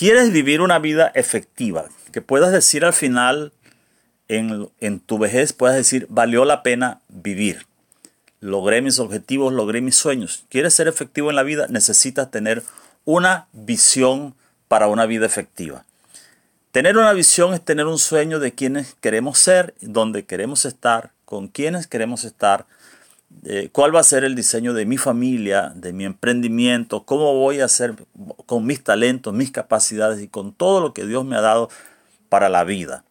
¿Quieres vivir una vida efectiva? Que puedas decir al final, en, en tu vejez, puedas decir, valió la pena vivir. Logré mis objetivos, logré mis sueños. ¿Quieres ser efectivo en la vida? Necesitas tener una visión para una vida efectiva. Tener una visión es tener un sueño de quienes queremos ser, dónde queremos estar, con quienes queremos estar, eh, cuál va a ser el diseño de mi familia, de mi emprendimiento, cómo voy a hacer con mis talentos, mis capacidades y con todo lo que Dios me ha dado para la vida.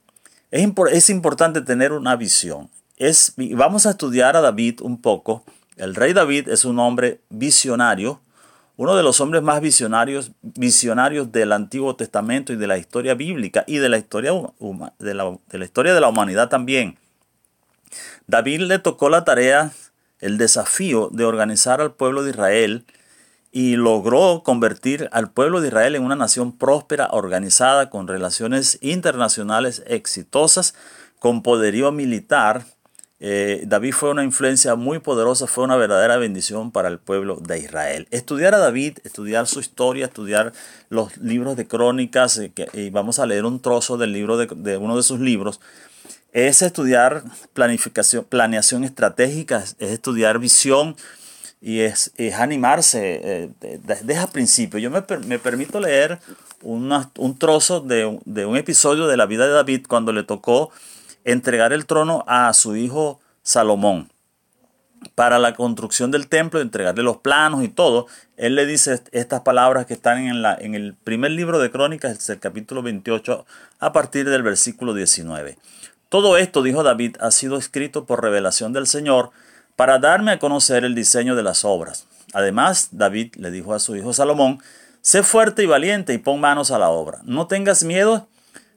Es, es importante tener una visión. Es, vamos a estudiar a David un poco. El rey David es un hombre visionario, uno de los hombres más visionarios, visionarios del Antiguo Testamento y de la historia bíblica y de la historia de la, de la historia de la humanidad también. David le tocó la tarea el desafío de organizar al pueblo de Israel y logró convertir al pueblo de Israel en una nación próspera, organizada, con relaciones internacionales exitosas, con poderío militar. Eh, David fue una influencia muy poderosa, fue una verdadera bendición para el pueblo de Israel. Estudiar a David, estudiar su historia, estudiar los libros de crónicas, eh, y vamos a leer un trozo del libro de uno de sus libros, es estudiar planificación, planeación estratégica, es estudiar visión y es, animarse eh, desde el principio. Yo me, permito leer un trozo de, de, un episodio de la vida de David cuando le tocó entregar el trono a su hijo Salomón para la construcción del templo, entregarle los planos y todo. Él le dice estas palabras que están en, la, en el primer libro de Crónicas, el capítulo 28, a partir del versículo 19. Todo esto, dijo David, ha sido escrito por revelación del Señor para darme a conocer el diseño de las obras. Además, David le dijo a su hijo Salomón, sé fuerte y valiente y pon manos a la obra. No tengas miedo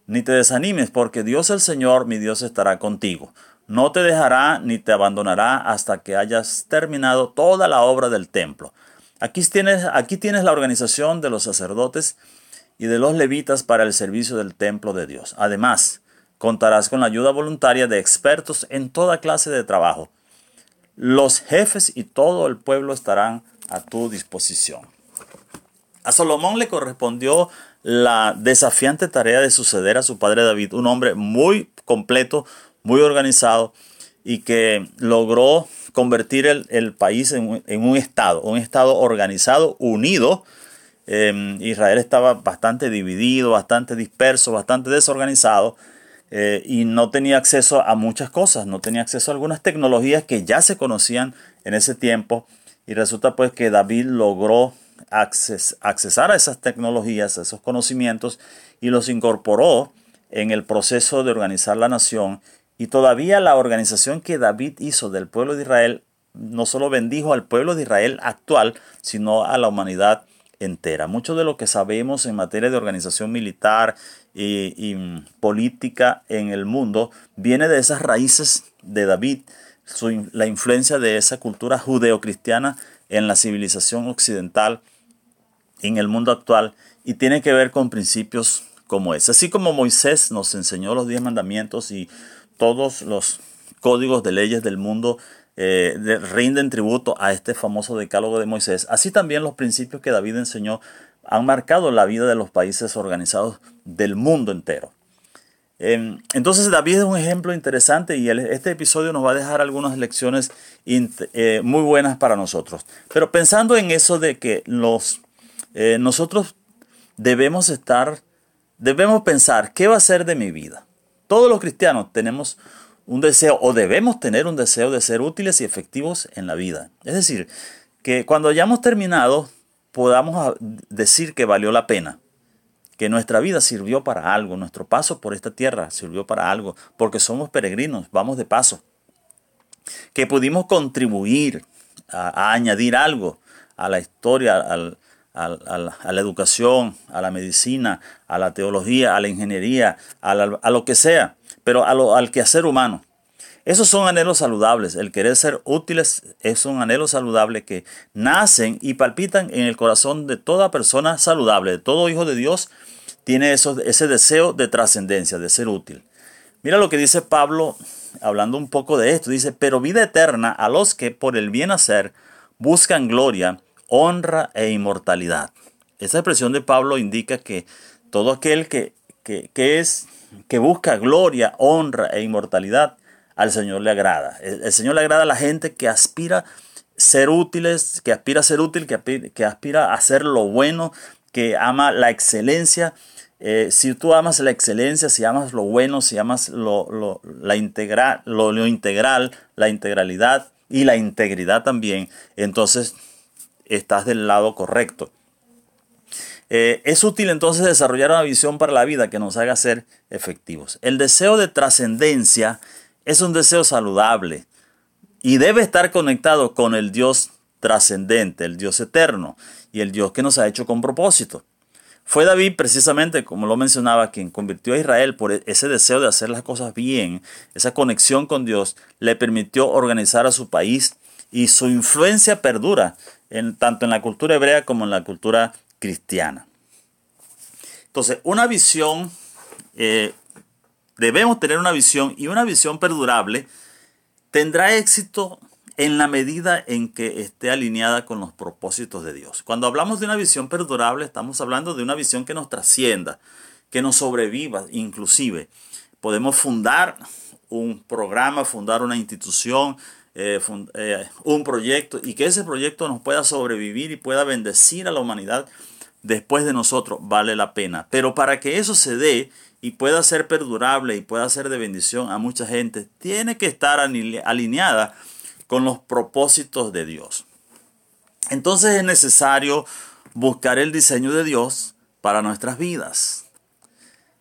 ni te desanimes, porque Dios el Señor, mi Dios, estará contigo. No te dejará ni te abandonará hasta que hayas terminado toda la obra del templo. Aquí tienes, aquí tienes la organización de los sacerdotes y de los levitas para el servicio del templo de Dios. Además, Contarás con la ayuda voluntaria de expertos en toda clase de trabajo. Los jefes y todo el pueblo estarán a tu disposición. A Salomón le correspondió la desafiante tarea de suceder a su padre David, un hombre muy completo, muy organizado y que logró convertir el, país en, un estado, un estado organizado, unido. Em, Israel estaba bastante dividido, bastante disperso, bastante desorganizado eh, y no tenía acceso a muchas cosas, no tenía acceso a algunas tecnologías que ya se conocían en ese tiempo y resulta pues que David logró accesar a esas tecnologías, a esos conocimientos y los incorporó en el proceso de organizar la nación y todavía la organización que David hizo del pueblo de Israel no solo bendijo al pueblo de Israel actual, sino a la humanidad entera. Mucho de lo que sabemos en materia de organización militar y, política en el mundo viene de esas raíces de David, la influencia de esa cultura judeocristiana en la civilización occidental, en el mundo actual, y tiene que ver con principios como ese. Así como Moisés nos enseñó los diez mandamientos y todos los códigos de leyes del mundo eh, rinden tributo a este famoso decálogo de Moisés. Así también los principios que David enseñó han marcado la vida de los países organizados del mundo entero. Em, entonces David es un ejemplo interesante y este episodio nos va a dejar algunas lecciones eh, muy buenas para nosotros. Pero pensando en eso de que los, eh, nosotros debemos estar, debemos pensar, ¿qué va a ser de mi vida? Todos los cristianos tenemos un deseo o debemos tener un deseo de ser útiles y efectivos en la vida. Es decir, que cuando hayamos terminado podamos decir que valió la pena, que nuestra vida sirvió para algo, nuestro paso por esta tierra sirvió para algo, porque somos peregrinos, vamos de paso, que pudimos contribuir a, añadir algo a la historia, a la educación, a la medicina, a la teología, a la ingeniería, a, lo que sea pero a al quehacer humano. Esos son anhelos saludables. El querer ser útiles es un anhelo saludable que nacen y palpitan en el corazón de toda persona saludable, todo hijo de Dios, tiene ese deseo de trascendencia, de ser útil. Mira lo que dice Pablo hablando un poco de esto. Dice, pero vida eterna a los que por el bien hacer buscan gloria, honra e inmortalidad. Esa expresión de Pablo indica que Todo aquel que, que, es, que busca gloria, honra e inmortalidad, al Señor le agrada. El, Señor le agrada a la gente que aspira ser útiles, que aspira a ser útil, que aspira, a hacer lo bueno, que ama la excelencia. Eh, si tú amas la excelencia, si amas lo bueno, si amas lo, la lo, integral, la integralidad y la integridad también, entonces estás del lado correcto. Eh, es útil entonces desarrollar una visión para la vida que nos haga ser efectivos. El deseo de trascendencia es un deseo saludable y debe estar conectado con el Dios trascendente, el Dios eterno y el Dios que nos ha hecho con propósito. Fue David precisamente, como lo mencionaba, quien convirtió a Israel por e-, ese deseo de hacer las cosas bien, esa conexión con Dios, le permitió organizar a su país y su influencia perdura en, tanto en la cultura hebrea como en la cultura cristiana. Entonces, una visión, eh, debemos tener una visión y una visión perdurable tendrá éxito en la medida en que esté alineada con los propósitos de Dios. Cuando hablamos de una visión perdurable, estamos hablando de una visión que nos trascienda, que nos sobreviva, inclusive. Podemos fundar un programa, fundar una institución, eh, eh, un proyecto y que ese proyecto nos pueda sobrevivir y pueda bendecir a la humanidad después de nosotros, vale la pena. Pero para que eso se dé y pueda ser perdurable y pueda ser de bendición a mucha gente, tiene que estar alineada con los propósitos de Dios. Entonces es necesario buscar el diseño de Dios para nuestras vidas.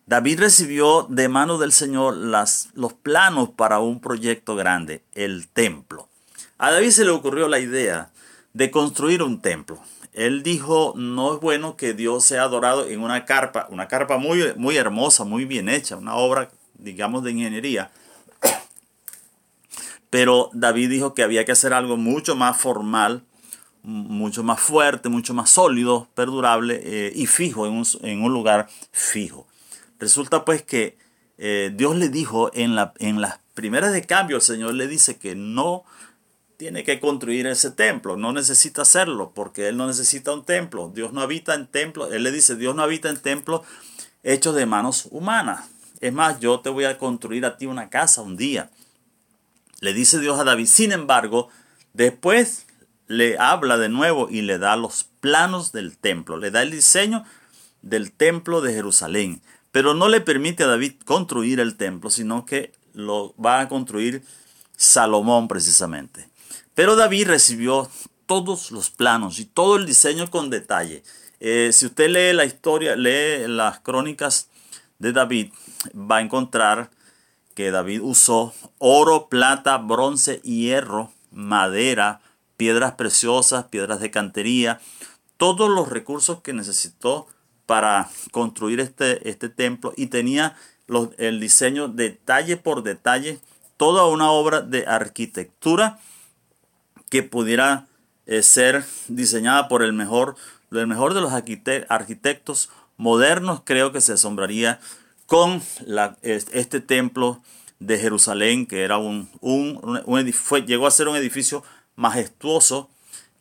David recibió de mano del Señor las, los planos para un proyecto grande, el templo. A David se le ocurrió la idea de construir un templo. Él dijo, no es bueno que Dios sea adorado en una carpa, una carpa muy, muy hermosa, muy bien hecha, una obra, digamos, de ingeniería, pero David dijo que había que hacer algo mucho más formal, mucho más fuerte, mucho más sólido, perdurable eh, y fijo, en un, lugar fijo. Resulta pues que eh, Dios le dijo en, la, en las primeras de cambio, el Señor le dice que no tiene que construir ese templo, no necesita hacerlo, porque Él no necesita un templo. Dios no habita en templos, Él le dice, Dios no habita en templos hechos de manos humanas. Es más, yo te voy a construir a ti una casa un día. Le dice Dios a David. Sin embargo, después le habla de nuevo y le da los planos del templo, le da el diseño del templo de Jerusalén, pero no le permite a David construir el templo, sino que lo va a construir Salomón precisamente. Pero David recibió todos los planos y todo el diseño con detalle. Eh, si usted lee la historia, lee las crónicas de David, va a encontrar que David usó oro, plata, bronce, hierro, madera, piedras preciosas, piedras de cantería, todos los recursos que necesitó para construir este, este templo y tenía el diseño detalle por detalle, toda una obra de arquitectura que pudiera eh, ser diseñada por el mejor, el mejor de los arquitectos modernos, creo que se asombraría con este templo de Jerusalén, que era un, llegó a ser un edificio majestuoso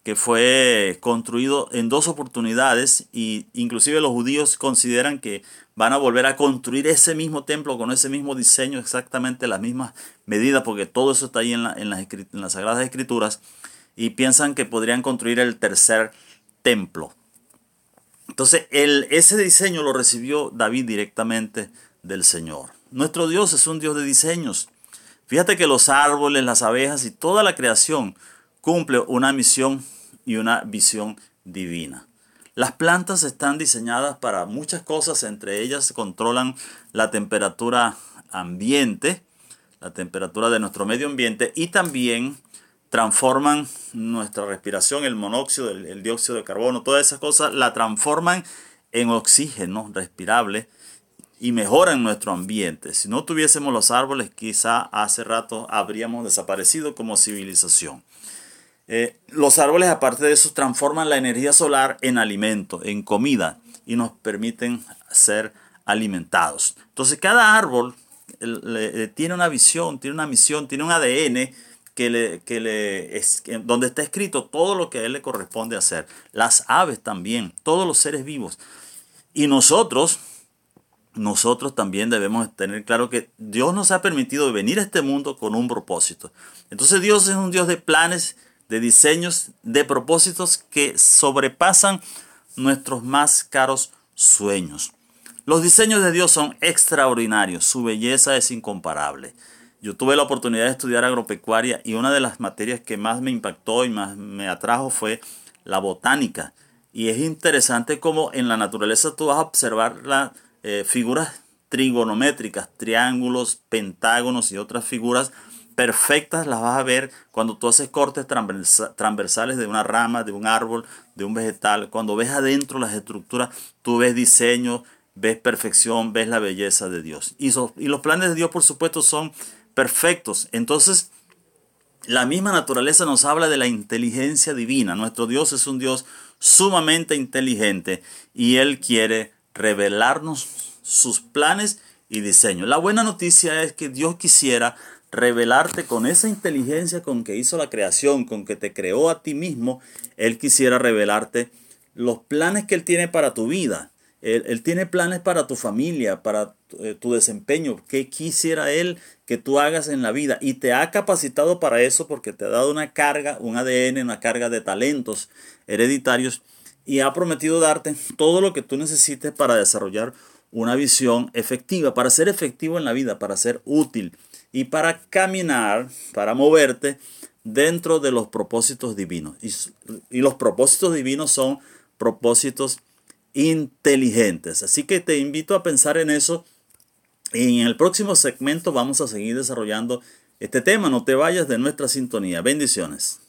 que fue construido en dos oportunidades y inclusive los judíos consideran que van a volver a construir ese mismo templo con ese mismo diseño, exactamente las mismas medidas, porque todo eso está ahí en, las, en las Sagradas Escrituras y piensan que podrían construir el tercer templo. Entonces, el, ese diseño lo recibió David directamente del Señor. Nuestro Dios es un Dios de diseños. Fíjate que los árboles, las abejas y toda la creación cumple una misión y una visión divina. Las plantas están diseñadas para muchas cosas, entre ellas controlan la temperatura ambiente, la temperatura de nuestro medio ambiente y también transforman nuestra respiración, el monóxido, el, dióxido de carbono, todas esas cosas la transforman en oxígeno respirable y mejoran nuestro ambiente. Si no tuviésemos los árboles, quizá hace rato habríamos desaparecido como civilización. Eh, los árboles, aparte de eso, transforman la energía solar en alimento, en comida, y nos permiten ser alimentados. Entonces, cada árbol tiene una visión, tiene una misión, tiene un ADN que le, que le donde está escrito todo lo que a él le corresponde hacer. Las aves también, todos los seres vivos. Y nosotros nosotros también debemos tener claro que Dios nos ha permitido venir a este mundo con un propósito. Entonces Dios es un Dios de planes, de diseños, de propósitos que sobrepasan nuestros más caros sueños. Los diseños de Dios son extraordinarios, su belleza es incomparable. Yo tuve la oportunidad de estudiar agropecuaria y una de las materias que más me impactó y más me atrajo fue la botánica. Y es interesante cómo en la naturaleza tú vas a observar las eh, figuras trigonométricas, triángulos, pentágonos y otras figuras perfectas las vas a ver cuando tú haces cortes transversales de una rama, de un árbol, de un vegetal. Cuando ves adentro las estructuras, tú ves diseño, ves perfección, ves la belleza de Dios. Y, y los planes de Dios, por supuesto, son perfectos. Entonces, la misma naturaleza nos habla de la inteligencia divina. Nuestro Dios es un Dios sumamente inteligente y Él quiere revelarnos sus planes y diseños. La buena noticia es que Dios quisiera revelarte con esa inteligencia con que hizo la creación, con que te creó a ti mismo. Él quisiera revelarte los planes que Él tiene para tu vida. Él, tiene planes para tu familia, para eh, tu desempeño, qué quisiera Él que tú hagas en la vida. Y te ha capacitado para eso porque te ha dado una carga, un ADN, una carga de talentos hereditarios y ha prometido darte todo lo que tú necesites para desarrollar una visión efectiva, para ser efectivo en la vida, para ser útil y para caminar, para moverte dentro de los propósitos divinos. Y, los propósitos divinos son propósitos inteligentes. Así que te invito a pensar en eso. Y en el próximo segmento vamos a seguir desarrollando este tema. No te vayas de nuestra sintonía. Bendiciones.